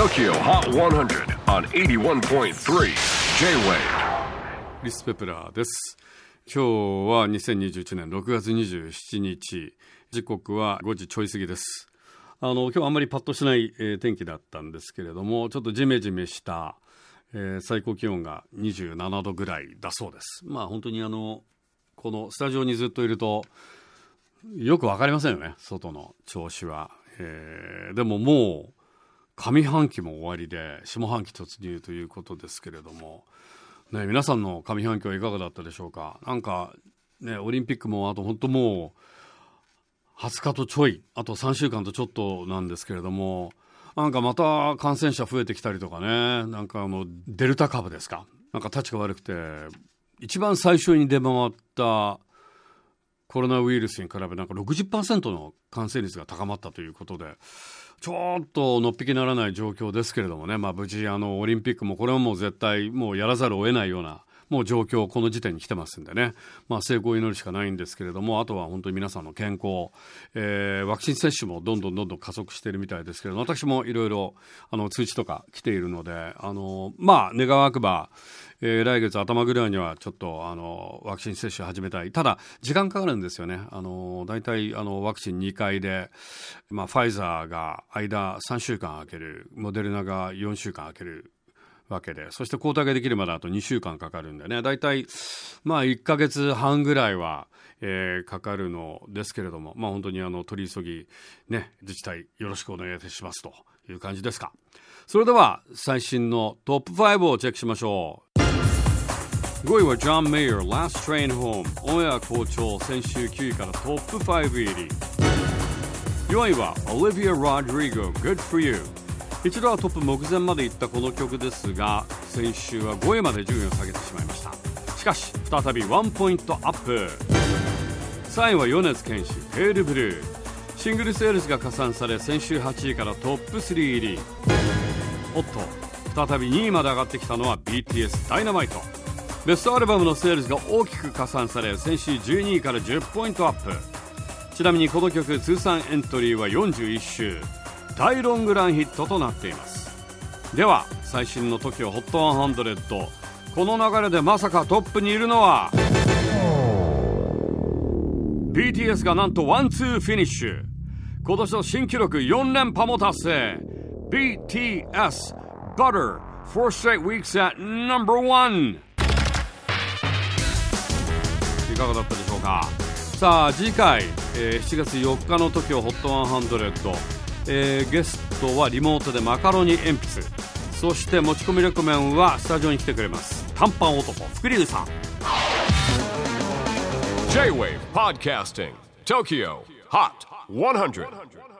TOKYO HOT 100 on 81.3 J-WAVE リス・ペプラーです。今日は2021年6月27日。時刻は5時ちょい過ぎです。あの今日あんまりパッとしない、えー天気だったんですけれどもちょっとジメジメした、えー最高気温が27度ぐらいだそうです。まあ本当にあのこのスタジオにずっといるとよくわかりませんよね。外の調子は、えーでももう上半期も終わりで下半期突入ということですけれども、ね、皆さんの上半期はいかがだったでしょうか？なんかねオリンピックもあと本当もう20日とちょいあと3週間とちょっとなんですけれどもなんかまた感染者増えてきたりとかね。なんかあのデルタ株ですか？なんか立ちが悪くて一番最初に出回ったコロナウイルスに比べなんか60%の感染率が高まったということでちょっとのっぴきならない状況ですけれどもね、まあ、無事あのオリンピックもこれはもう絶対もうやらざるを得ないようなもう状況この時点に来てますんでね、まあ、成功を祈るしかないんですけれどもあとは本当に皆さんの健康、えーワクチン接種もどんどんどんどん加速しているみたいですけれども私もいろいろあの通知とか来ているのであのまあ願わくばえー来月頭ぐらいにはちょっとあのワクチン接種始めたい。ただ時間かかるんですよね。あの大体あのワクチン2回で、まあ、ファイザーが間3週間空けるモデルナが4週間空ける。わけで。そして抗体ができるまであと2週間かかるんでね。大体まあ1ヶ月半ぐらいは、えーかかるのですけれどもまあ本当にあの取り急ぎね自治体よろしくお願いいたしますという感じですか。それでは最新のトップ5をチェックしましょう。5位はジョン・メイヤー Last Train Home オンエア好調先週9位からトップ5入り。4位は Olivia Rodrigo Good For You 一度はトップ目前まで行ったこの曲ですが先週は5位まで順位を下げてしまいました。しかし再びワンポイントアップ。3位は米津玄師 Pale Blue。シングルセールスが加算され先週8位からトップ3入り。おっと再び2位まで上がってきたのは BTS ダイナマイト。ベストアルバムのセールスが大きく加算され先週12位から10ポイントアップ。ちなみにこの曲通算エントリーは41週大ロングランヒットとなっています。では最新の TOKIOHOT100 この流れでまさかトップにいるのは？BTS がなんとワンツーフィニッシュ。今年の新記録4連覇も達成。BTS Butter 4 straight weeks at No.1 いかがだったでしょうか？さあ次回、えー7月4日の TOKIO HOT 100、えーゲストはリモートでマカロニ鉛筆そして持ち込みレコメンはスタジオに来てくれます。短パン男福龍さん。J-WAVE PODCASTING TOKYO HOT 100